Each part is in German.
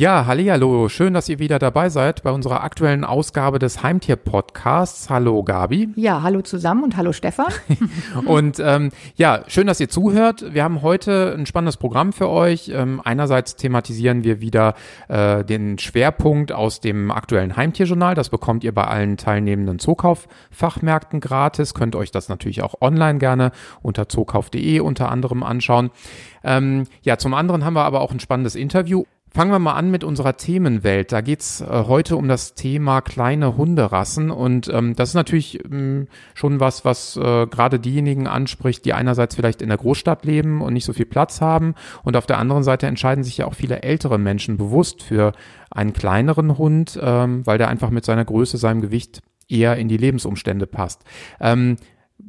Ja, hallo, schön, dass ihr wieder dabei seid bei unserer aktuellen Ausgabe des Heimtier-Podcasts. Hallo Gabi. Ja, hallo zusammen und hallo Stefan. und ähm, ja, schön, dass ihr zuhört. Wir haben heute ein spannendes Programm für euch. Ähm, einerseits thematisieren wir wieder äh, den Schwerpunkt aus dem aktuellen Heimtierjournal. Das bekommt ihr bei allen teilnehmenden Zookauf-Fachmärkten gratis. Könnt euch das natürlich auch online gerne unter zookauf.de unter anderem anschauen. Ähm, ja, zum anderen haben wir aber auch ein spannendes Interview. Fangen wir mal an mit unserer Themenwelt. Da geht's äh, heute um das Thema kleine Hunderassen und ähm, das ist natürlich ähm, schon was, was äh, gerade diejenigen anspricht, die einerseits vielleicht in der Großstadt leben und nicht so viel Platz haben und auf der anderen Seite entscheiden sich ja auch viele ältere Menschen bewusst für einen kleineren Hund, ähm, weil der einfach mit seiner Größe, seinem Gewicht eher in die Lebensumstände passt. Ähm,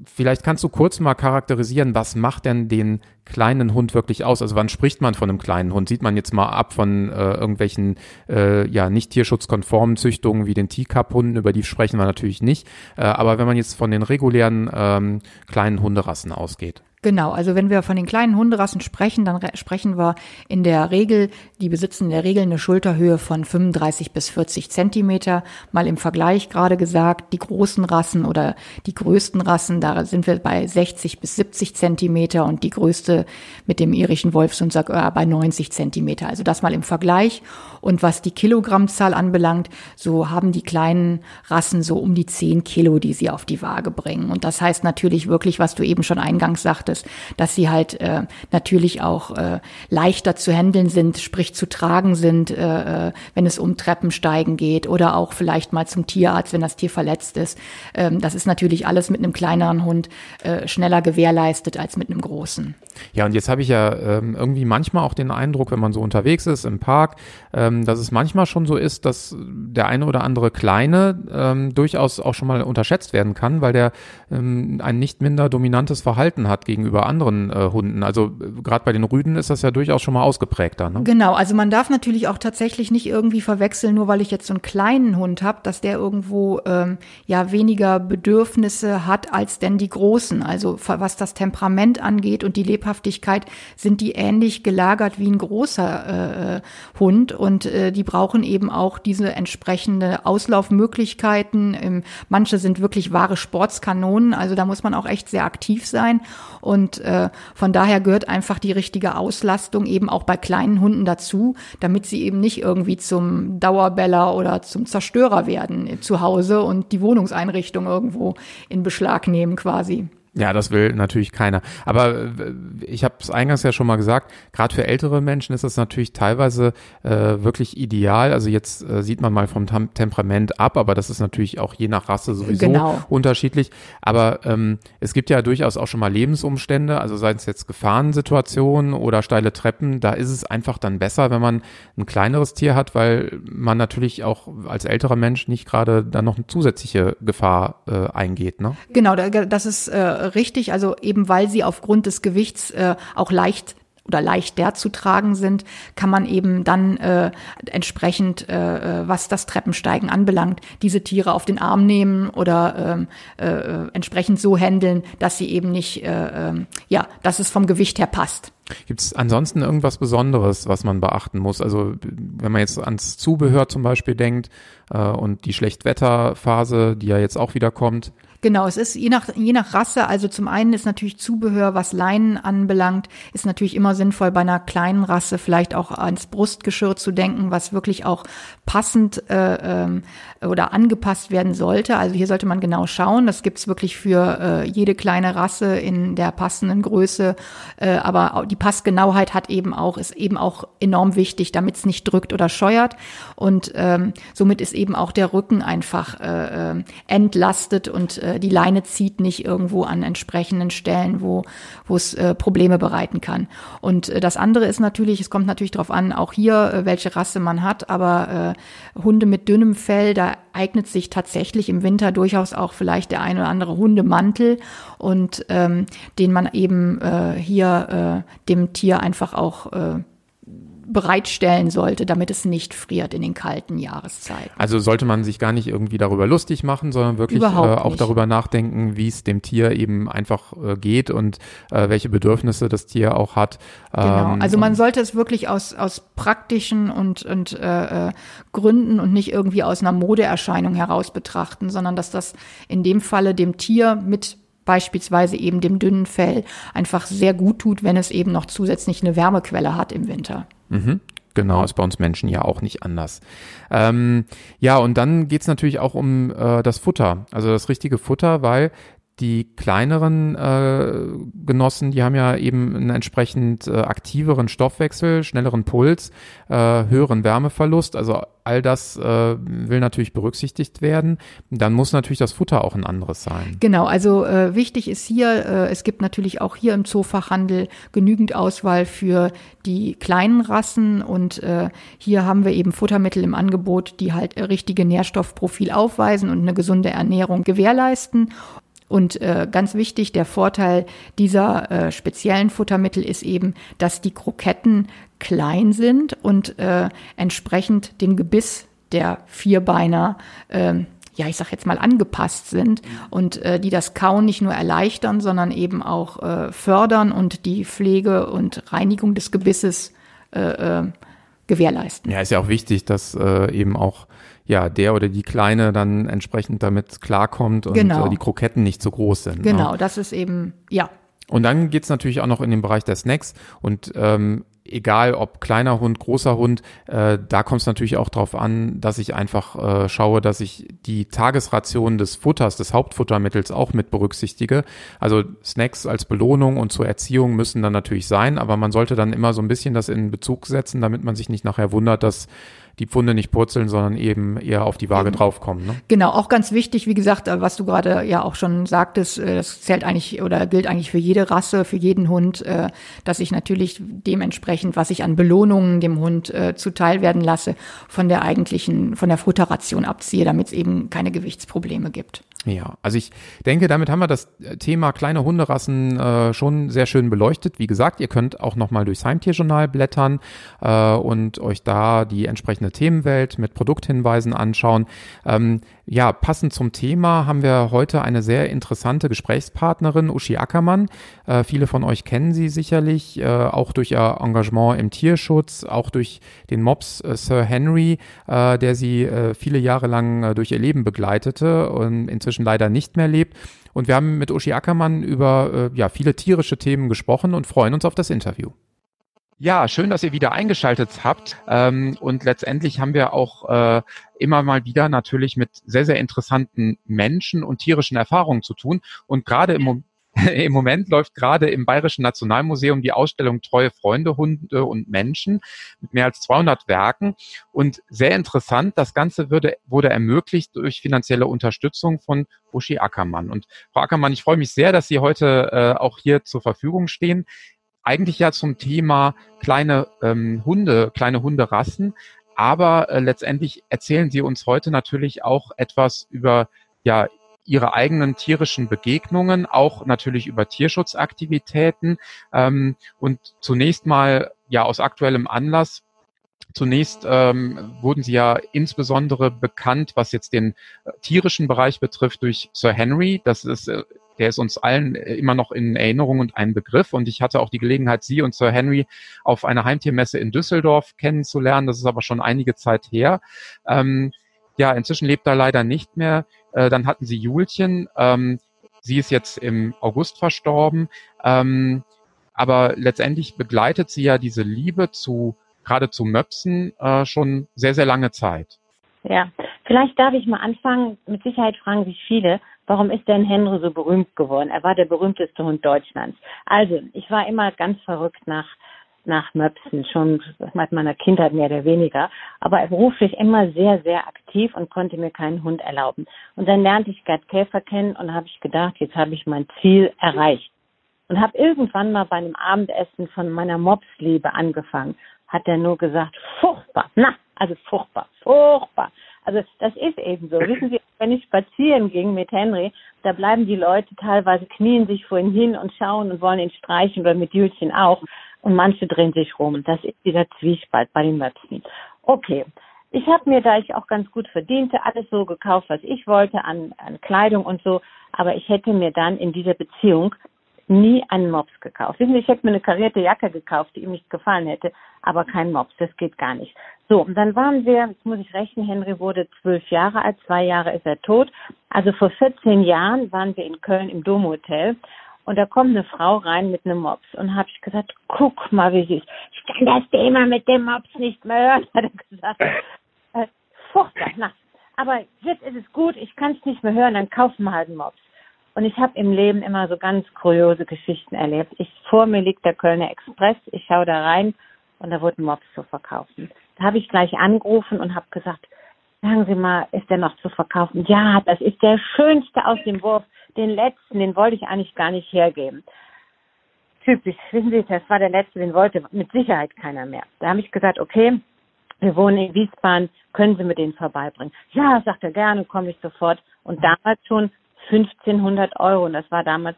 Vielleicht kannst du kurz mal charakterisieren, was macht denn den kleinen Hund wirklich aus? Also wann spricht man von einem kleinen Hund? Sieht man jetzt mal ab von äh, irgendwelchen äh, ja nicht tierschutzkonformen Züchtungen wie den Teacup-Hunden, über die sprechen wir natürlich nicht. Äh, aber wenn man jetzt von den regulären ähm, kleinen Hunderassen ausgeht. Genau, also wenn wir von den kleinen Hunderassen sprechen, dann sprechen wir in der Regel, die besitzen in der Regel eine Schulterhöhe von 35 bis 40 Zentimeter. Mal im Vergleich gerade gesagt, die großen Rassen oder die größten Rassen, da sind wir bei 60 bis 70 Zentimeter und die größte mit dem irischen Wolfshund bei 90 Zentimeter. Also das mal im Vergleich. Und was die Kilogrammzahl anbelangt, so haben die kleinen Rassen so um die 10 Kilo, die sie auf die Waage bringen. Und das heißt natürlich wirklich, was du eben schon eingangs sagtest, sagtest, dass sie halt äh, natürlich auch äh, leichter zu handeln sind, sprich zu tragen sind, äh, äh, wenn es um Treppensteigen geht oder auch vielleicht mal zum Tierarzt, wenn das Tier verletzt ist. Ähm, das ist natürlich alles mit einem kleineren Hund äh, schneller gewährleistet als mit einem großen. Ja, und jetzt habe ich ja ähm, irgendwie manchmal auch den Eindruck, wenn man so unterwegs ist im Park, ähm, dass es manchmal schon so ist, dass der eine oder andere Kleine ähm, durchaus auch schon mal unterschätzt werden kann, weil der ähm, ein nicht minder dominantes Verhalten hat gegenüber anderen äh, Hunden. Also gerade bei den Rüden ist das ja durchaus schon mal ausgeprägter. Ne? Genau, also man darf natürlich auch tatsächlich nicht irgendwie verwechseln, nur weil ich jetzt so einen kleinen Hund habe, dass der irgendwo ähm, ja weniger Bedürfnisse hat als denn die großen. Also was das Temperament angeht und die Lebhaftigkeit sind die ähnlich gelagert wie ein großer äh, Hund und äh, die brauchen eben auch diese entsprechende Auslaufmöglichkeiten. Ähm, manche sind wirklich wahre Sportskanonen, also da muss man auch echt sehr aktiv sein äh, von daher gehört einfach die richtige Auslastung eben auch bei kleinen Hunden dazu, damit sie eben nicht irgendwie zum Dauerbeller oder zum Zerstörer werden zu Hause und die Wohnungseinrichtung irgendwo in Beschlag nehmen quasi. Ja, das will natürlich keiner. Aber äh, ich habe es eingangs ja schon mal gesagt, gerade für ältere Menschen ist das natürlich teilweise äh, wirklich ideal. Also jetzt äh, sieht man mal vom Tem Temperament ab, aber das ist natürlich auch je nach Rasse sowieso genau. unterschiedlich. Aber ähm, es gibt ja durchaus auch schon mal Lebensumstände, also seien es jetzt Gefahrensituationen oder steile Treppen, da ist es einfach dann besser, wenn man ein kleineres Tier hat, weil man natürlich auch als älterer Mensch nicht gerade dann noch eine zusätzliche Gefahr äh, eingeht. Ne? Genau, das ist äh richtig, also eben weil sie aufgrund des Gewichts äh, auch leicht oder leichter zu tragen sind, kann man eben dann äh, entsprechend, äh, äh, was das Treppensteigen anbelangt, diese Tiere auf den Arm nehmen oder ähm, äh, äh, entsprechend so handeln, dass sie eben nicht, äh, äh, ja, dass es vom Gewicht her passt. Gibt es ansonsten irgendwas Besonderes, was man beachten muss? Also wenn man jetzt ans Zubehör zum Beispiel denkt äh, und die Schlechtwetterphase, die ja jetzt auch wieder kommt. Genau, es ist je nach, je nach Rasse, also zum einen ist natürlich Zubehör, was Leinen anbelangt, ist natürlich immer sinnvoll bei einer kleinen Rasse vielleicht auch ans Brustgeschirr zu denken, was wirklich auch passend äh, ähm, oder angepasst werden sollte. Also hier sollte man genau schauen. Das gibt's wirklich für äh, jede kleine Rasse in der passenden Größe. Äh, aber die Passgenauheit hat eben auch, ist eben auch enorm wichtig, damit es nicht drückt oder scheuert. Und ähm, somit ist eben auch der Rücken einfach äh, äh entlastet und äh, die Leine zieht nicht irgendwo an entsprechenden Stellen, wo wo es äh, Probleme bereiten kann. Und äh, das andere ist natürlich, es kommt natürlich darauf an, auch hier, äh, welche Rasse man hat, aber äh, Hunde mit dünnem Fell, da eignet sich tatsächlich im Winter durchaus auch vielleicht der eine oder andere Hundemantel und ähm, den man eben äh, hier äh, dem Tier einfach auch äh, bereitstellen sollte, damit es nicht friert in den kalten Jahreszeiten. Also sollte man sich gar nicht irgendwie darüber lustig machen, sondern wirklich äh, auch darüber nachdenken, wie es dem Tier eben einfach äh, geht und äh, welche Bedürfnisse das Tier auch hat. Genau. Ähm, also man sollte es wirklich aus, aus praktischen und, und äh, äh, Gründen und nicht irgendwie aus einer Modeerscheinung heraus betrachten, sondern dass das in dem Falle dem Tier mit beispielsweise eben dem dünnen Fell einfach sehr gut tut, wenn es eben noch zusätzlich eine Wärmequelle hat im Winter. Mhm. Genau, ist bei uns Menschen ja auch nicht anders. Ähm, ja, und dann geht's natürlich auch um äh, das Futter, also das richtige Futter, weil die kleineren äh, Genossen, die haben ja eben einen entsprechend äh, aktiveren Stoffwechsel, schnelleren Puls, äh, höheren Wärmeverlust. Also all das äh, will natürlich berücksichtigt werden. Dann muss natürlich das Futter auch ein anderes sein. Genau, also äh, wichtig ist hier, äh, es gibt natürlich auch hier im Zoofachhandel genügend Auswahl für die kleinen Rassen und äh, hier haben wir eben Futtermittel im Angebot, die halt richtige Nährstoffprofil aufweisen und eine gesunde Ernährung gewährleisten. Und äh, ganz wichtig, der Vorteil dieser äh, speziellen Futtermittel ist eben, dass die Kroketten klein sind und äh, entsprechend dem Gebiss der Vierbeiner äh, ja, ich sag jetzt mal, angepasst sind und äh, die das Kauen nicht nur erleichtern, sondern eben auch äh, fördern und die Pflege und Reinigung des Gebisses äh, äh, gewährleisten. Ja, ist ja auch wichtig, dass äh, eben auch ja, der oder die Kleine dann entsprechend damit klarkommt und genau. äh, die Kroketten nicht so groß sind. Ne? Genau, ne? das ist eben, ja. Und dann geht's natürlich auch noch in den Bereich der Snacks und ähm, egal ob kleiner Hund, großer Hund, äh, da kommt es natürlich auch darauf an, dass ich einfach äh, schaue, dass ich die Tagesration des Futters, des Hauptfuttermittels auch mit berücksichtige. Also Snacks als Belohnung und zur Erziehung müssen dann natürlich sein, aber man sollte dann immer so ein bisschen das in Bezug setzen, damit man sich nicht nachher wundert, dass die Pfunde nicht purzeln, sondern eben eher auf die Waage draufkommen. Ne? Genau, auch ganz wichtig, wie gesagt, äh, was du gerade ja auch schon sagtest, äh, das zählt eigentlich oder gilt eigentlich für jede Rasse, für jeden Hund, äh, dass ich natürlich dementsprechend, was ich an Belohnungen dem Hund zuteil werden lasse, von der eigentlichen, von der Futterration abziehe, damit es eben keine Gewichtsprobleme gibt. Ja, also ich denke, damit haben wir das Thema kleine Hunderassen äh, schon sehr schön beleuchtet. Wie gesagt, ihr könnt auch nochmal durchs Heimtierjournal blättern äh, und euch da die entsprechende Themenwelt mit Produkthinweisen anschauen. Ähm, ja, passend zum Thema haben wir heute eine sehr interessante Gesprächspartnerin, Uschi Ackermann. Äh, viele von euch kennen sie sicherlich, äh, auch durch ihr Engagement im Tierschutz, auch durch den Mops äh, Sir Henry, äh, der sie äh, viele Jahre lang äh, durch ihr Leben begleitete und inzwischen leider nicht mehr lebt. Und wir haben mit Uschi Ackermann über ja, viele tierische Themen gesprochen und freuen uns auf das Interview. Ja, schön, dass ihr wieder eingeschaltet habt. Ähm, und letztendlich haben wir auch äh, immer mal wieder natürlich mit sehr, sehr interessanten Menschen und tierischen Erfahrungen zu tun. Und gerade im, im Moment läuft gerade im Bayerischen Nationalmuseum die Ausstellung Treue Freunde, Hunde und Menschen mit mehr als 200 Werken. Und sehr interessant, das Ganze würde, wurde ermöglicht durch finanzielle Unterstützung von Buschi Ackermann. Und Frau Ackermann, ich freue mich sehr, dass Sie heute äh, auch hier zur Verfügung stehen eigentlich ja zum Thema kleine ähm, Hunde, kleine Hunderassen. Aber äh, letztendlich erzählen Sie uns heute natürlich auch etwas über ja ihre eigenen tierischen Begegnungen, auch natürlich über Tierschutzaktivitäten. Ähm, und zunächst mal ja aus aktuellem Anlass Zunächst ähm, wurden sie ja insbesondere bekannt, was jetzt den äh, tierischen Bereich betrifft, durch Sir Henry. Das ist äh, der ist uns allen äh, immer noch in Erinnerung und ein Begriff. Und ich hatte auch die Gelegenheit, Sie und Sir Henry auf einer Heimtiermesse in Düsseldorf kennenzulernen. Das ist aber schon einige Zeit her. Ähm, ja, inzwischen lebt er leider nicht mehr. Äh, dann hatten Sie Julchen. Ähm, sie ist jetzt im August verstorben. Ähm, aber letztendlich begleitet sie ja diese Liebe zu gerade zu Möpsen äh, schon sehr, sehr lange Zeit. Ja, vielleicht darf ich mal anfangen. Mit Sicherheit fragen sich viele, warum ist denn Henry so berühmt geworden? Er war der berühmteste Hund Deutschlands. Also, ich war immer ganz verrückt nach nach Möpsen, schon seit meiner Kindheit mehr oder weniger, aber beruflich immer sehr, sehr aktiv und konnte mir keinen Hund erlauben. Und dann lernte ich Gerd Käfer kennen und habe ich gedacht, jetzt habe ich mein Ziel erreicht. Und habe irgendwann mal bei einem Abendessen von meiner Mopsliebe angefangen. Hat er nur gesagt, furchtbar, na, also furchtbar, furchtbar. Also das ist eben so. Wissen Sie, wenn ich spazieren ging mit Henry, da bleiben die Leute teilweise knien sich vor ihn hin und schauen und wollen ihn streichen oder mit Jülchen auch. und manche drehen sich rum. Das ist dieser Zwiespalt bei den Möpsen. Okay. Ich habe mir, da ich auch ganz gut verdiente, alles so gekauft, was ich wollte an, an Kleidung und so. Aber ich hätte mir dann in dieser Beziehung nie einen Mops gekauft. Wissen Sie, ich hätte mir eine karierte Jacke gekauft, die ihm nicht gefallen hätte, aber kein Mops. Das geht gar nicht. So, und dann waren wir, jetzt muss ich rechnen, Henry wurde zwölf Jahre alt, zwei Jahre ist er tot. Also vor 14 Jahren waren wir in Köln im Domhotel und da kommt eine Frau rein mit einem Mops und habe ich gesagt, guck mal, wie süß. Ich kann das Thema mit dem Mops nicht mehr hören, hat er gesagt. Äh, furchtbar, na. Aber jetzt ist es gut, ich kann es nicht mehr hören, dann kaufen wir halt einen Mops. Und ich habe im Leben immer so ganz kuriose Geschichten erlebt. Ich, vor mir liegt der Kölner Express, ich schaue da rein und da wurden Mops zu verkaufen. Da habe ich gleich angerufen und habe gesagt, sagen Sie mal, ist der noch zu verkaufen? Ja, das ist der schönste aus dem Wurf. Den letzten, den wollte ich eigentlich gar nicht hergeben. Typisch, wissen Sie, das war der letzte, den wollte mit Sicherheit keiner mehr. Da habe ich gesagt, okay, wir wohnen in Wiesbaden, können Sie mir den vorbeibringen? Ja, sagt er gerne, komme ich sofort. Und damals schon 1500 Euro und das war damals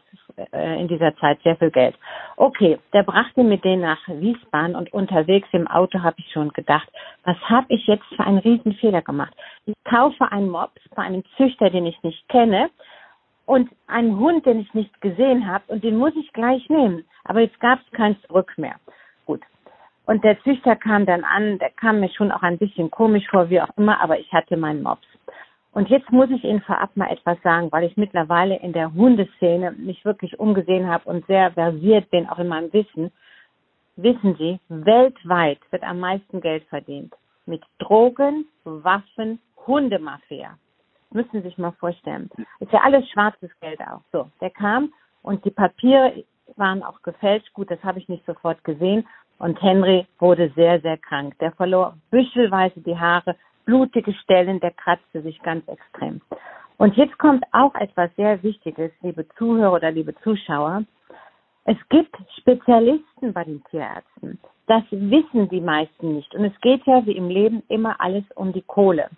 äh, in dieser Zeit sehr viel Geld. Okay, der brachte mir den nach Wiesbaden und unterwegs im Auto habe ich schon gedacht, was habe ich jetzt für einen Riesenfehler gemacht? Ich kaufe einen Mops bei einem Züchter, den ich nicht kenne und einen Hund, den ich nicht gesehen habe und den muss ich gleich nehmen. Aber jetzt gab es kein Zurück mehr. Gut. Und der Züchter kam dann an, der kam mir schon auch ein bisschen komisch vor, wie auch immer, aber ich hatte meinen Mops. Und jetzt muss ich Ihnen vorab mal etwas sagen, weil ich mittlerweile in der Hundeszene mich wirklich umgesehen habe und sehr versiert bin, auch in meinem Wissen. Wissen Sie, weltweit wird am meisten Geld verdient. Mit Drogen, Waffen, Hundemafia. Müssen Sie sich mal vorstellen. Ist ja alles schwarzes Geld auch. So, der kam und die Papiere waren auch gefälscht. Gut, das habe ich nicht sofort gesehen. Und Henry wurde sehr, sehr krank. Der verlor büschelweise die Haare, blutige Stellen, der kratzte sich ganz extrem. Und jetzt kommt auch etwas sehr Wichtiges, liebe Zuhörer oder liebe Zuschauer. Es gibt Spezialisten bei den Tierärzten. Das wissen die meisten nicht. Und es geht ja wie im Leben immer alles um die Kohle.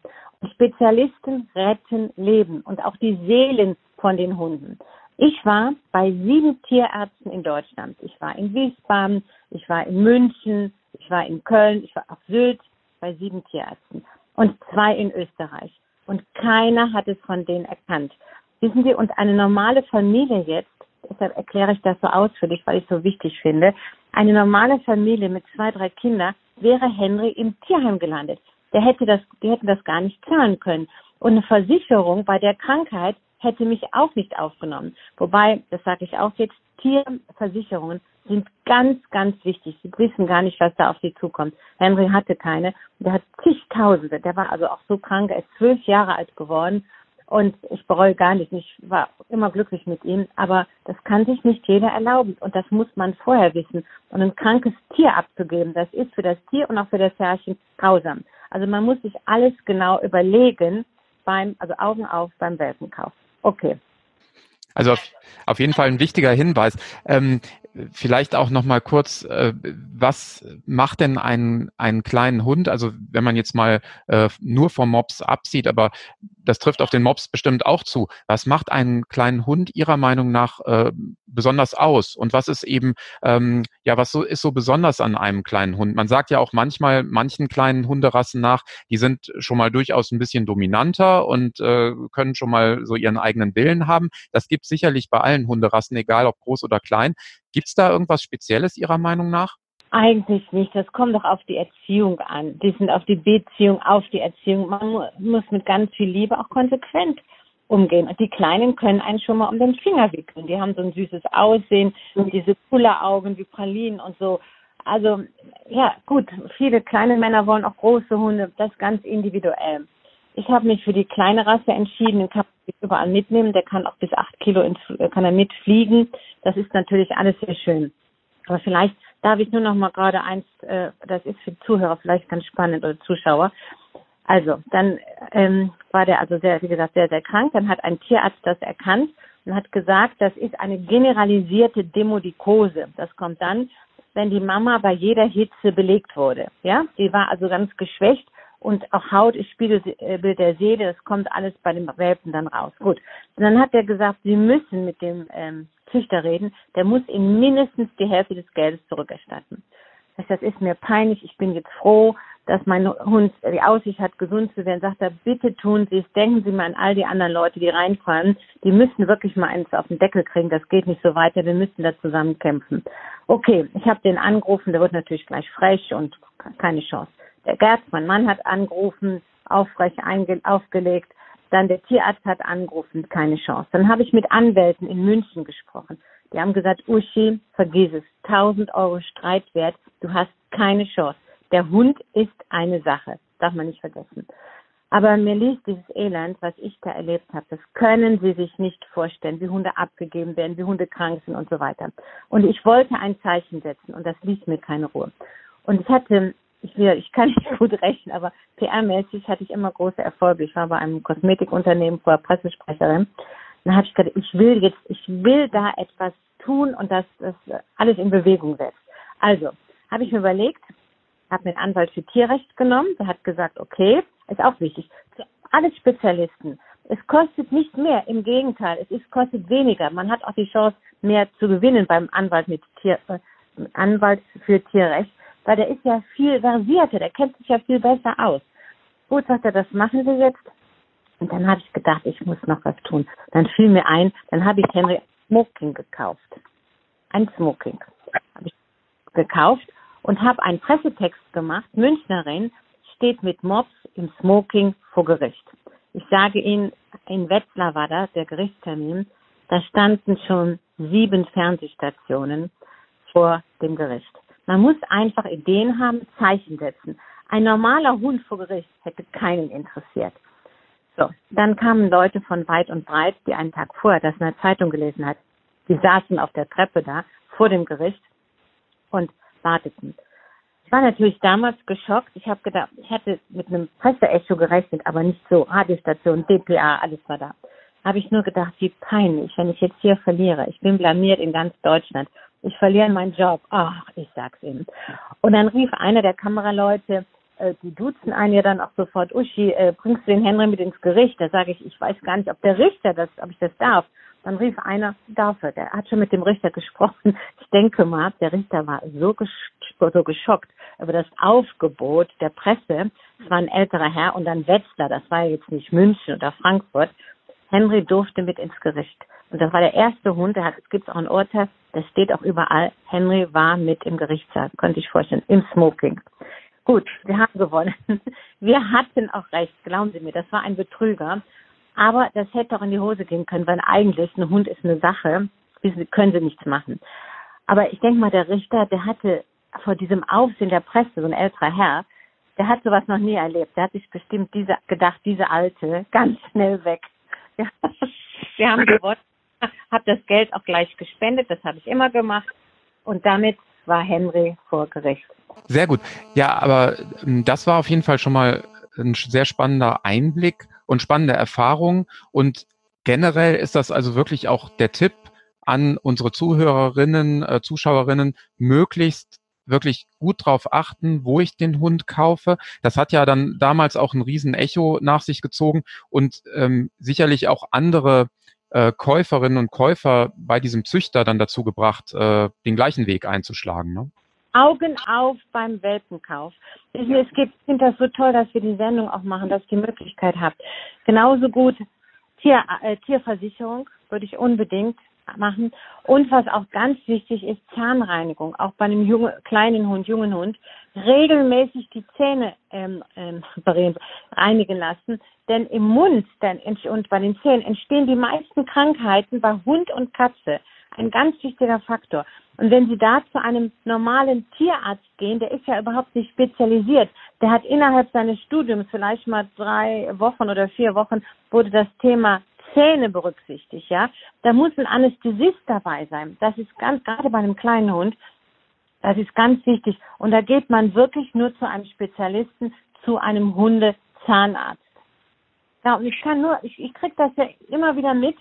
Und Spezialisten retten Leben und auch die Seelen von den Hunden. Ich war bei sieben Tierärzten in Deutschland. Ich war in Wiesbaden, ich war in München, ich war in Köln, ich war auf Sylt bei sieben Tierärzten und zwei in Österreich. Und keiner hat es von denen erkannt. Wissen Sie, und eine normale Familie jetzt, deshalb erkläre ich das so ausführlich, weil ich es so wichtig finde, eine normale Familie mit zwei, drei Kindern wäre Henry im Tierheim gelandet. Der hätte das, die hätten das gar nicht zahlen können. Und eine Versicherung bei der Krankheit hätte mich auch nicht aufgenommen. Wobei, das sage ich auch jetzt, Tierversicherungen sind ganz, ganz wichtig. Sie wissen gar nicht, was da auf sie zukommt. Henry hatte keine. Der hat zigtausende. Der war also auch so krank. Er ist zwölf Jahre alt geworden. Und ich bereue gar nicht. Ich war immer glücklich mit ihm. Aber das kann sich nicht jeder erlauben. Und das muss man vorher wissen. Und ein krankes Tier abzugeben, das ist für das Tier und auch für das Herrchen grausam. Also man muss sich alles genau überlegen beim, also Augen auf beim Welpenkauf. Okay. Also auf, auf jeden Fall ein wichtiger Hinweis. Ähm, vielleicht auch noch mal kurz, äh, was macht denn einen, einen kleinen Hund? Also wenn man jetzt mal äh, nur vom Mops absieht, aber das trifft auf den Mops bestimmt auch zu. Was macht einen kleinen Hund Ihrer Meinung nach äh, besonders aus? Und was ist eben, ähm, ja, was so ist so besonders an einem kleinen Hund? Man sagt ja auch manchmal manchen kleinen Hunderassen nach, die sind schon mal durchaus ein bisschen dominanter und äh, können schon mal so ihren eigenen Willen haben. Das gibt sicherlich bei allen Hunderassen, egal ob groß oder klein. Gibt es da irgendwas Spezielles Ihrer Meinung nach? Eigentlich nicht. Das kommt doch auf die Erziehung an. Die sind auf die Beziehung, auf die Erziehung. Man muss mit ganz viel Liebe auch konsequent umgehen. Und die Kleinen können einen schon mal um den Finger wickeln. Die haben so ein süßes Aussehen, und diese Augen wie Pralinen und so. Also, ja, gut. Viele kleine Männer wollen auch große Hunde. Das ganz individuell. Ich habe mich für die kleine Rasse entschieden. Den kann man überall mitnehmen. Der kann auch bis acht Kilo ins, kann er mitfliegen. Das ist natürlich alles sehr schön. Aber vielleicht darf ich nur noch mal gerade eins, äh, das ist für Zuhörer vielleicht ganz spannend oder Zuschauer. Also, dann ähm, war der also sehr, wie gesagt, sehr, sehr krank. Dann hat ein Tierarzt das erkannt und hat gesagt, das ist eine generalisierte Demodikose. Das kommt dann, wenn die Mama bei jeder Hitze belegt wurde. Ja, die war also ganz geschwächt und auch Haut ist Spiegelbild der Seele, das kommt alles bei dem Welpen dann raus. Gut. Und dann hat er gesagt, sie müssen mit dem ähm, Züchter reden, der muss ihnen mindestens die Hälfte des Geldes zurückerstatten. Das ist mir peinlich. Ich bin jetzt froh, dass mein Hund die Aussicht hat, gesund zu werden. Sagt er, bitte tun Sie es. Denken Sie mal an all die anderen Leute, die reinfallen. Die müssen wirklich mal eins auf den Deckel kriegen. Das geht nicht so weiter. Wir müssen da zusammen kämpfen. Okay, ich habe den angerufen. Der wird natürlich gleich frech und keine Chance. Der Gerd, mein Mann, hat angerufen, aufrecht aufgelegt. Dann der Tierarzt hat angerufen, keine Chance. Dann habe ich mit Anwälten in München gesprochen. Die haben gesagt, Uschi, vergiss es, 1000 Euro Streitwert, du hast keine Chance. Der Hund ist eine Sache, darf man nicht vergessen. Aber mir liegt dieses Elend, was ich da erlebt habe, das können Sie sich nicht vorstellen, wie Hunde abgegeben werden, wie Hunde krank sind und so weiter. Und ich wollte ein Zeichen setzen und das ließ mir keine Ruhe. Und ich hatte, ich, ich kann nicht gut rechnen, aber PR-mäßig hatte ich immer große Erfolge. Ich war bei einem Kosmetikunternehmen vorher Pressesprecherin dann habe ich gedacht, ich will jetzt, ich will da etwas tun und das, das alles in Bewegung setzt. Also, habe ich mir überlegt, habe mir einen Anwalt für Tierrecht genommen, der hat gesagt, okay, ist auch wichtig, alle Spezialisten, es kostet nicht mehr, im Gegenteil, es ist, kostet weniger. Man hat auch die Chance, mehr zu gewinnen beim Anwalt mit Tier, äh, Anwalt für Tierrecht, weil der ist ja viel versierter, der kennt sich ja viel besser aus. Gut, sagt er, das machen Sie jetzt. Und dann habe ich gedacht, ich muss noch was tun. Dann fiel mir ein, dann habe ich Henry Smoking gekauft. Ein Smoking habe ich gekauft und habe einen Pressetext gemacht. Münchnerin steht mit Mops im Smoking vor Gericht. Ich sage Ihnen, in Wetzlar war das, der Gerichtstermin. Da standen schon sieben Fernsehstationen vor dem Gericht. Man muss einfach Ideen haben, Zeichen setzen. Ein normaler Hund vor Gericht hätte keinen interessiert. So, dann kamen Leute von weit und breit, die einen Tag vorher das in der Zeitung gelesen hat. Die saßen auf der Treppe da vor dem Gericht und warteten. Ich war natürlich damals geschockt. Ich habe gedacht, ich hätte mit einem Presseecho gerechnet, aber nicht so. Radiostation, DPA, alles war da. Habe ich nur gedacht, wie peinlich, wenn ich jetzt hier verliere. Ich bin blamiert in ganz Deutschland. Ich verliere meinen Job. Ach, ich sag's Ihnen. Und dann rief einer der Kameraleute, äh, die duzen einen ja dann auch sofort, Uschi, äh, bringst du den Henry mit ins Gericht? Da sage ich, ich weiß gar nicht, ob der Richter das, ob ich das darf. Dann rief einer, darf er, der hat schon mit dem Richter gesprochen. Ich denke mal, der Richter war so, gesch so geschockt über das Aufgebot der Presse. Es war ein älterer Herr und dann Wetzlar, das war jetzt nicht München oder Frankfurt. Henry durfte mit ins Gericht. Und das war der erste Hund, der hat, es gibt auch ein Urteil, das steht auch überall. Henry war mit im Gerichtssaal, könnte ich vorstellen, im Smoking. Gut, wir haben gewonnen. Wir hatten auch recht, glauben Sie mir, das war ein Betrüger. Aber das hätte auch in die Hose gehen können, weil eigentlich ein Hund ist eine Sache, können Sie nichts machen. Aber ich denke mal, der Richter, der hatte vor diesem Aufsehen der Presse, so ein älterer Herr, der hat sowas noch nie erlebt. Der hat sich bestimmt diese, gedacht, diese Alte, ganz schnell weg. Ja, wir haben gewonnen, habe das Geld auch gleich gespendet, das habe ich immer gemacht. Und damit war Henry vor Gericht. Sehr gut. Ja, aber ähm, das war auf jeden Fall schon mal ein sehr spannender Einblick und spannende Erfahrung. Und generell ist das also wirklich auch der Tipp an unsere Zuhörerinnen, äh, Zuschauerinnen, möglichst wirklich gut drauf achten, wo ich den Hund kaufe. Das hat ja dann damals auch ein riesen Echo nach sich gezogen und ähm, sicherlich auch andere äh, Käuferinnen und Käufer bei diesem Züchter dann dazu gebracht, äh, den gleichen Weg einzuschlagen. Ne? Augen auf beim Welpenkauf. Ich, es gibt, ich finde das so toll, dass wir die Sendung auch machen, dass ihr die Möglichkeit habt. Genauso gut Tier, äh, Tierversicherung würde ich unbedingt machen. Und was auch ganz wichtig ist, Zahnreinigung. Auch bei einem jungen, kleinen Hund, jungen Hund, regelmäßig die Zähne ähm, ähm, reinigen lassen. Denn im Mund dann, und bei den Zähnen entstehen die meisten Krankheiten bei Hund und Katze. Ein ganz wichtiger Faktor. Und wenn Sie da zu einem normalen Tierarzt gehen, der ist ja überhaupt nicht spezialisiert. Der hat innerhalb seines Studiums vielleicht mal drei Wochen oder vier Wochen wurde das Thema Zähne berücksichtigt, ja. Da muss ein Anästhesist dabei sein. Das ist ganz, gerade bei einem kleinen Hund, das ist ganz wichtig. Und da geht man wirklich nur zu einem Spezialisten, zu einem Hundezahnarzt. Ja, und ich kann nur, ich, ich kriege das ja immer wieder mit,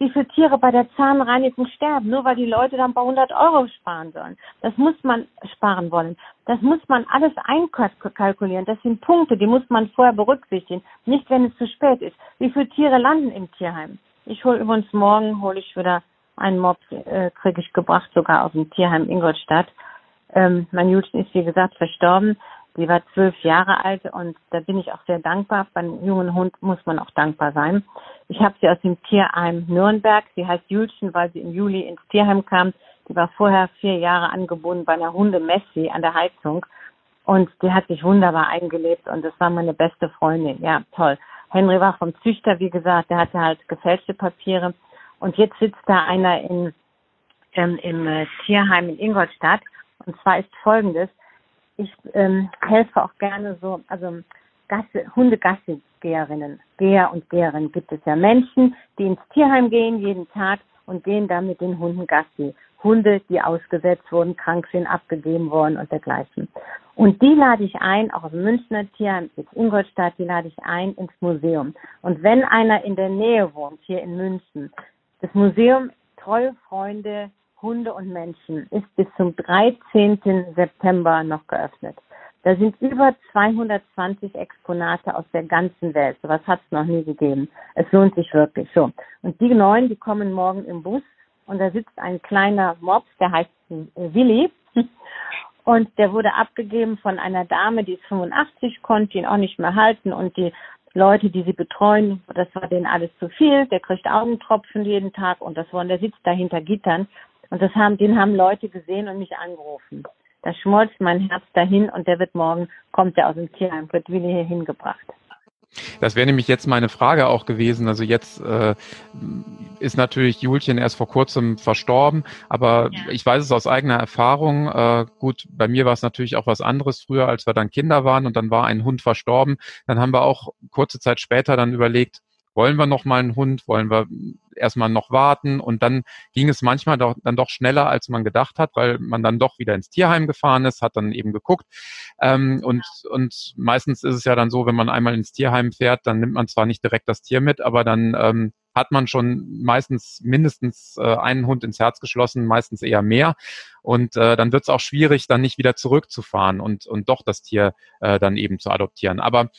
wie viele Tiere bei der Zahnreinigung sterben, nur weil die Leute dann paar hundert Euro sparen sollen. Das muss man sparen wollen. Das muss man alles einkalkulieren. Das sind Punkte, die muss man vorher berücksichtigen. Nicht, wenn es zu spät ist. Wie viele Tiere landen im Tierheim? Ich hole übrigens morgen, hole ich wieder Einen Mob äh, kriege ich gebracht, sogar aus dem Tierheim Ingolstadt. Ähm, mein Julchen ist, wie gesagt, verstorben. Sie war zwölf Jahre alt und da bin ich auch sehr dankbar. Bei einem jungen Hund muss man auch dankbar sein. Ich habe sie aus dem Tierheim Nürnberg. Sie heißt Julchen, weil sie im Juli ins Tierheim kam. Sie war vorher vier Jahre angebunden bei einer Hundemessi an der Heizung. Und die hat sich wunderbar eingelebt und das war meine beste Freundin. Ja, toll. Henry war vom Züchter, wie gesagt, der hatte halt gefälschte Papiere. Und jetzt sitzt da einer in, ähm, im äh, Tierheim in Ingolstadt. Und zwar ist folgendes. Ich ähm, helfe auch gerne so, also Gasse, Hundegassigeherinnen, Geher und Geherinnen gibt es ja Menschen, die ins Tierheim gehen jeden Tag und gehen da mit den Hunden Gassi. Hunde, die ausgesetzt wurden, krank sind, abgegeben worden und dergleichen. Und die lade ich ein, auch aus dem Münchner Tierheim, jetzt Ingolstadt, die lade ich ein ins Museum. Und wenn einer in der Nähe wohnt, hier in München, das Museum Treue Freunde, Hunde und Menschen ist bis zum 13. September noch geöffnet. Da sind über 220 Exponate aus der ganzen Welt. So was hat es noch nie gegeben. Es lohnt sich wirklich so. Und die neun, die kommen morgen im Bus und da sitzt ein kleiner Mops, der heißt Willi. Und der wurde abgegeben von einer Dame, die ist 85, konnte ihn auch nicht mehr halten und die Leute, die sie betreuen, das war denen alles zu viel. Der kriegt Augentropfen jeden Tag und das war, der sitzt da hinter Gittern. Und das haben, den haben Leute gesehen und mich angerufen. Da schmolz mein Herz dahin und der wird morgen, kommt der aus dem Tierheim, wird Willi hier hingebracht. Das wäre nämlich jetzt meine Frage auch gewesen. Also jetzt äh, ist natürlich Julchen erst vor kurzem verstorben, aber ja. ich weiß es aus eigener Erfahrung. Äh, gut, bei mir war es natürlich auch was anderes früher, als wir dann Kinder waren und dann war ein Hund verstorben. Dann haben wir auch kurze Zeit später dann überlegt, wollen wir noch mal einen Hund, wollen wir erstmal noch warten und dann ging es manchmal doch, dann doch schneller, als man gedacht hat, weil man dann doch wieder ins Tierheim gefahren ist, hat dann eben geguckt ähm, und, und meistens ist es ja dann so, wenn man einmal ins Tierheim fährt, dann nimmt man zwar nicht direkt das Tier mit, aber dann ähm, hat man schon meistens mindestens äh, einen Hund ins Herz geschlossen, meistens eher mehr. Und äh, dann wird es auch schwierig, dann nicht wieder zurückzufahren und, und doch das Tier äh, dann eben zu adoptieren. Aber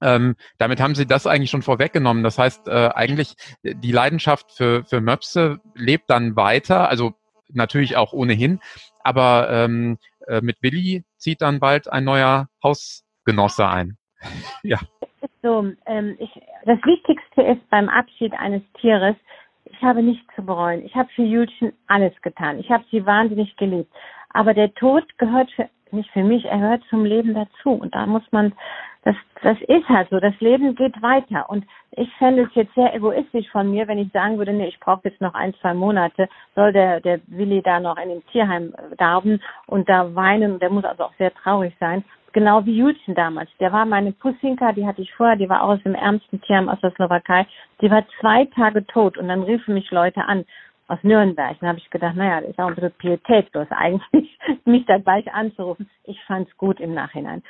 ähm, damit haben Sie das eigentlich schon vorweggenommen. Das heißt, äh, eigentlich die Leidenschaft für, für Möpse lebt dann weiter, also natürlich auch ohnehin, aber ähm, äh, mit Willi zieht dann bald ein neuer Hausgenosse ein. ja. So, ähm, ich, das Wichtigste ist beim Abschied eines Tieres, ich habe nichts zu bereuen. Ich habe für Julchen alles getan. Ich habe sie wahnsinnig geliebt. Aber der Tod gehört für, nicht für mich, er gehört zum Leben dazu. Und da muss man das, das ist halt so. Das Leben geht weiter. Und ich fände es jetzt sehr egoistisch von mir, wenn ich sagen würde, nee, ich brauche jetzt noch ein, zwei Monate, soll der, der Willi da noch in dem Tierheim darben und da weinen. Der muss also auch sehr traurig sein. Genau wie Julchen damals. Der war meine Pussinka, die hatte ich vorher, die war auch aus dem ärmsten Tierheim aus der Slowakei. Die war zwei Tage tot und dann riefen mich Leute an aus Nürnberg. Dann habe ich gedacht, naja, das ist auch ein bisschen pietätlos eigentlich, mich da gleich anzurufen. Ich fand es gut im Nachhinein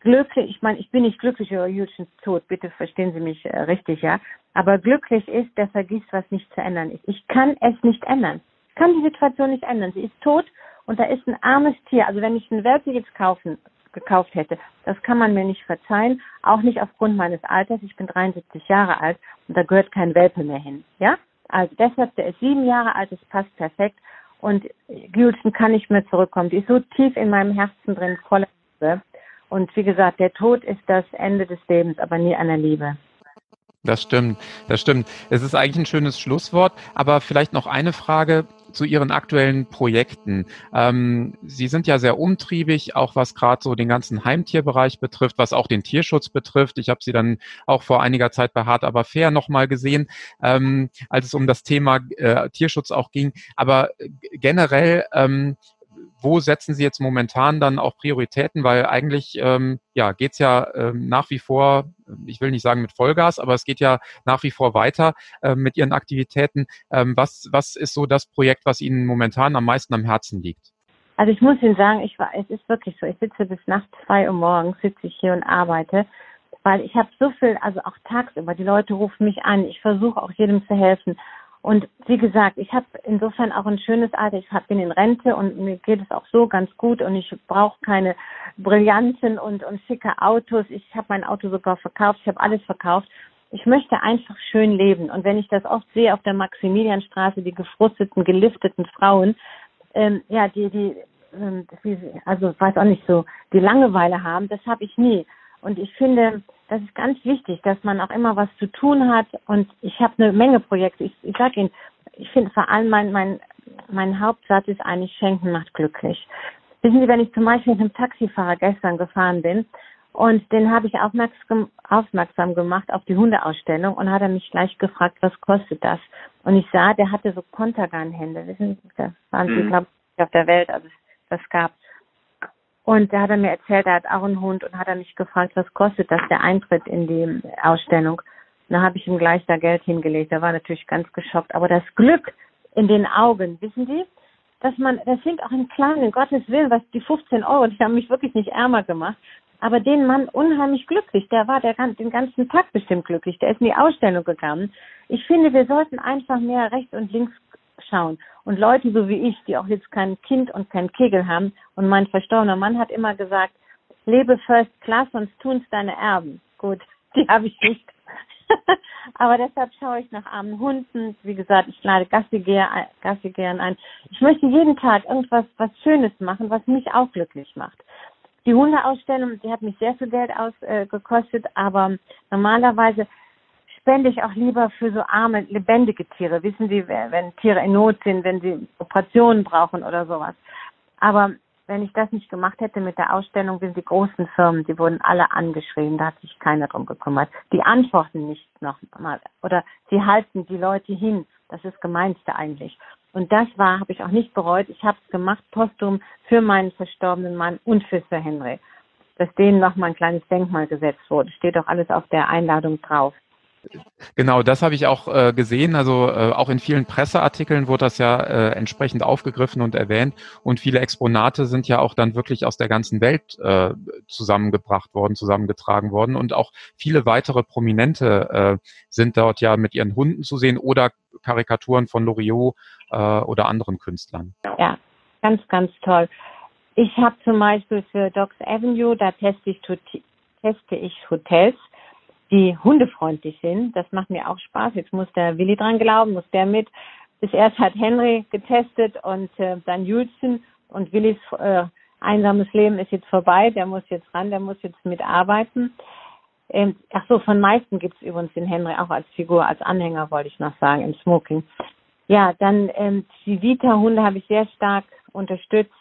glücklich, ich meine, ich bin nicht glücklich über Julchens Tod, bitte verstehen Sie mich äh, richtig, ja. Aber glücklich ist, der vergisst, was nicht zu ändern ist. Ich kann es nicht ändern. Ich kann die Situation nicht ändern. Sie ist tot und da ist ein armes Tier. Also wenn ich ein Welpe jetzt kaufen, gekauft hätte, das kann man mir nicht verzeihen, auch nicht aufgrund meines Alters. Ich bin 73 Jahre alt und da gehört kein Welpe mehr hin, ja. Also deshalb, der ist sieben Jahre alt, das passt perfekt. Und Julchen kann nicht mehr zurückkommen. Die ist so tief in meinem Herzen drin, voller Liebe. Und wie gesagt, der Tod ist das Ende des Lebens, aber nie einer Liebe. Das stimmt, das stimmt. Es ist eigentlich ein schönes Schlusswort, aber vielleicht noch eine Frage zu Ihren aktuellen Projekten. Ähm, Sie sind ja sehr umtriebig, auch was gerade so den ganzen Heimtierbereich betrifft, was auch den Tierschutz betrifft. Ich habe Sie dann auch vor einiger Zeit bei Hart aber fair nochmal gesehen, ähm, als es um das Thema äh, Tierschutz auch ging. Aber generell ähm, wo setzen Sie jetzt momentan dann auch Prioritäten? Weil eigentlich ähm, ja, geht es ja ähm, nach wie vor, ich will nicht sagen mit Vollgas, aber es geht ja nach wie vor weiter äh, mit Ihren Aktivitäten. Ähm, was, was ist so das Projekt, was Ihnen momentan am meisten am Herzen liegt? Also ich muss Ihnen sagen, ich es ist wirklich so, ich sitze bis nachts zwei Uhr morgens, sitze ich hier und arbeite, weil ich habe so viel, also auch tagsüber, die Leute rufen mich an, ich versuche auch jedem zu helfen. Und wie gesagt, ich habe insofern auch ein schönes Alter. Ich hab, bin in Rente und mir geht es auch so ganz gut und ich brauche keine Brillanten und, und schicke Autos. Ich habe mein Auto sogar verkauft. Ich habe alles verkauft. ich möchte einfach schön leben. Und wenn ich das oft sehe auf der Maximilianstraße, die gefrusteten, gelifteten Frauen, ähm, ja, die, die, ähm, also weiß auch nicht so, die Langeweile haben, das habe ich nie. Und ich finde, das ist ganz wichtig, dass man auch immer was zu tun hat. Und ich habe eine Menge Projekte. Ich, ich sage Ihnen, ich finde vor allem mein, mein, mein Hauptsatz ist eigentlich, Schenken macht glücklich. Wissen Sie, wenn ich zum Beispiel mit einem Taxifahrer gestern gefahren bin und den habe ich aufmerksam, aufmerksam gemacht auf die Hundeausstellung und hat er mich gleich gefragt, was kostet das? Und ich sah, der hatte so Kontergan-Hände. Wissen Sie, das waren sie, mhm. glaube ich, auf der Welt, also das gab. Und da hat er mir erzählt, er hat auch einen Hund und hat er mich gefragt, was kostet das, der Eintritt in die Ausstellung. Da habe ich ihm gleich da Geld hingelegt. Er war natürlich ganz geschockt. Aber das Glück in den Augen, wissen Sie, dass man, das sind auch in kleinen, Gottes Willen, was die 15 Euro, die haben mich wirklich nicht ärmer gemacht. Aber den Mann unheimlich glücklich. Der war der, den ganzen Tag bestimmt glücklich. Der ist in die Ausstellung gegangen. Ich finde, wir sollten einfach mehr rechts und links schauen. Und Leute so wie ich, die auch jetzt kein Kind und kein Kegel haben, und mein verstorbener Mann hat immer gesagt, lebe first class, sonst tun's deine Erben. Gut, die habe ich nicht. Aber deshalb schaue ich nach armen Hunden. Wie gesagt, ich lade Gassigären ein. Ich möchte jeden Tag irgendwas was Schönes machen, was mich auch glücklich macht. Die Hundeausstellung, die hat mich sehr viel Geld ausgekostet, äh, aber normalerweise spende ich auch lieber für so arme, lebendige Tiere. Wissen Sie, wenn Tiere in Not sind, wenn sie Operationen brauchen oder sowas. Aber wenn ich das nicht gemacht hätte mit der Ausstellung, sind die großen Firmen, die wurden alle angeschrieben, da hat sich keiner drum gekümmert. Die antworten nicht nochmal oder sie halten die Leute hin. Das ist gemeinste eigentlich. Und das war, habe ich auch nicht bereut. Ich habe es gemacht, postum für meinen verstorbenen Mann und für Sir Henry. Dass denen nochmal ein kleines Denkmal gesetzt wurde. Steht auch alles auf der Einladung drauf. Genau, das habe ich auch äh, gesehen. Also äh, auch in vielen Presseartikeln wurde das ja äh, entsprechend aufgegriffen und erwähnt. Und viele Exponate sind ja auch dann wirklich aus der ganzen Welt äh, zusammengebracht worden, zusammengetragen worden. Und auch viele weitere Prominente äh, sind dort ja mit ihren Hunden zu sehen oder Karikaturen von Loriot äh, oder anderen Künstlern. Ja, ganz, ganz toll. Ich habe zum Beispiel für Docs Avenue, da teste ich, teste ich Hotels die hundefreundlich sind. Das macht mir auch Spaß. Jetzt muss der Willi dran glauben, muss der mit. Bis erst hat Henry getestet und äh, dann Judson und Willis äh, einsames Leben ist jetzt vorbei. Der muss jetzt ran, der muss jetzt mitarbeiten. Ähm, ach so, von meisten gibt's übrigens den Henry auch als Figur, als Anhänger wollte ich noch sagen, im Smoking. Ja, dann ähm, die Vita-Hunde habe ich sehr stark unterstützt.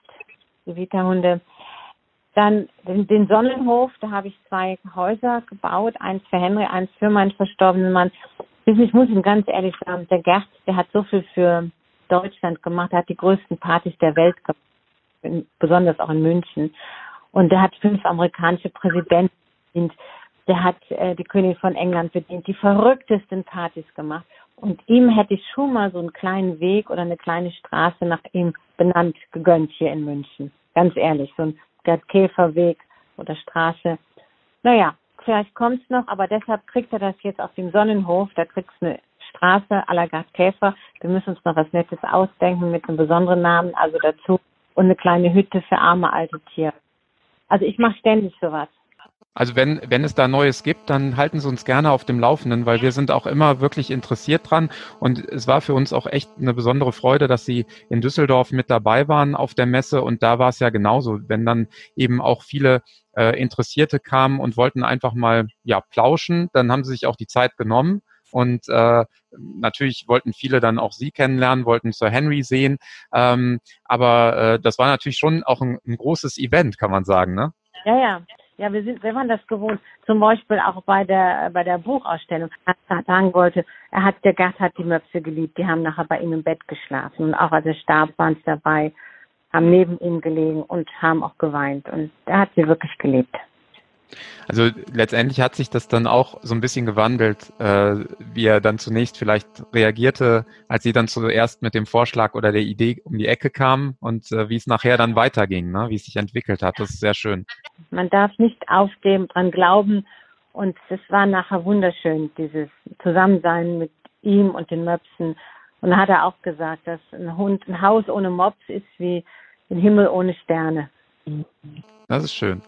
Die Vita-Hunde dann den, den Sonnenhof, da habe ich zwei Häuser gebaut, eins für Henry, eins für meinen verstorbenen Mann. Ich muss ihm ganz ehrlich sagen, der Gerd, der hat so viel für Deutschland gemacht, hat die größten Partys der Welt gemacht, besonders auch in München. Und der hat fünf amerikanische Präsidenten bedient, der hat äh, die Königin von England bedient, die verrücktesten Partys gemacht. Und ihm hätte ich schon mal so einen kleinen Weg oder eine kleine Straße nach ihm benannt, gegönnt hier in München. Ganz ehrlich, so ein Gerd Käferweg oder Straße. Naja, vielleicht kommt's noch, aber deshalb kriegt er das jetzt auf dem Sonnenhof. Da kriegt's eine Straße à la Gerd Käfer. Wir müssen uns noch was Nettes ausdenken mit einem besonderen Namen, also dazu. Und eine kleine Hütte für arme alte Tiere. Also ich mache ständig sowas. Also wenn, wenn es da Neues gibt, dann halten Sie uns gerne auf dem Laufenden, weil wir sind auch immer wirklich interessiert dran. Und es war für uns auch echt eine besondere Freude, dass Sie in Düsseldorf mit dabei waren auf der Messe. Und da war es ja genauso, wenn dann eben auch viele äh, Interessierte kamen und wollten einfach mal ja plauschen, dann haben sie sich auch die Zeit genommen. Und äh, natürlich wollten viele dann auch Sie kennenlernen, wollten Sir Henry sehen. Ähm, aber äh, das war natürlich schon auch ein, ein großes Event, kann man sagen, ne? Ja, ja. Ja, wir sind, wir waren das gewohnt. Zum Beispiel auch bei der, bei der Buchausstellung. Er sagen wollte, er hat, der Gerd hat die Möpse geliebt. Die haben nachher bei ihm im Bett geschlafen. Und auch als er starb, waren sie dabei, haben neben ihm gelegen und haben auch geweint. Und er hat sie wirklich geliebt. Also letztendlich hat sich das dann auch so ein bisschen gewandelt, äh, wie er dann zunächst vielleicht reagierte, als sie dann zuerst mit dem Vorschlag oder der Idee um die Ecke kam und äh, wie es nachher dann weiterging, ne? wie es sich entwickelt hat. Das ist sehr schön. Man darf nicht aufgeben, dran glauben und es war nachher wunderschön, dieses Zusammensein mit ihm und den Möpsen. Und da hat er auch gesagt, dass ein Hund, ein Haus ohne Mops ist wie ein Himmel ohne Sterne. Das ist schön.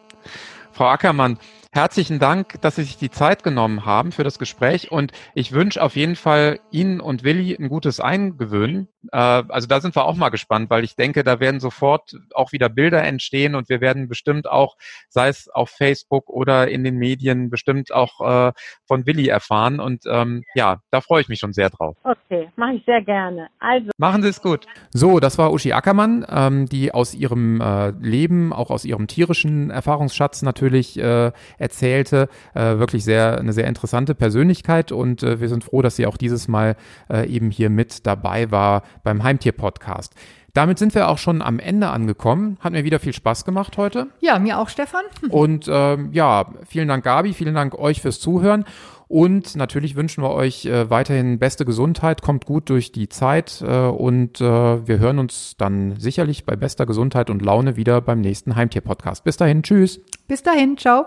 Frau Ackermann, herzlichen Dank, dass Sie sich die Zeit genommen haben für das Gespräch und ich wünsche auf jeden Fall Ihnen und Willi ein gutes Eingewöhnen. Äh, also da sind wir auch mal gespannt, weil ich denke, da werden sofort auch wieder Bilder entstehen und wir werden bestimmt auch, sei es auf Facebook oder in den Medien, bestimmt auch äh, von Willi erfahren und ähm, ja, da freue ich mich schon sehr drauf. Okay, mache ich sehr gerne. Also machen Sie es gut. So, das war Uschi Ackermann, ähm, die aus ihrem äh, Leben, auch aus ihrem tierischen Erfahrungsschatz natürlich äh, erzählte. Äh, wirklich sehr eine sehr interessante Persönlichkeit und äh, wir sind froh, dass sie auch dieses Mal äh, eben hier mit dabei war beim Heimtier-Podcast. Damit sind wir auch schon am Ende angekommen. Hat mir wieder viel Spaß gemacht heute. Ja, mir auch, Stefan. Und ähm, ja, vielen Dank, Gabi. Vielen Dank euch fürs Zuhören. Und natürlich wünschen wir euch äh, weiterhin beste Gesundheit, kommt gut durch die Zeit äh, und äh, wir hören uns dann sicherlich bei bester Gesundheit und Laune wieder beim nächsten Heimtier-Podcast. Bis dahin, tschüss. Bis dahin, ciao.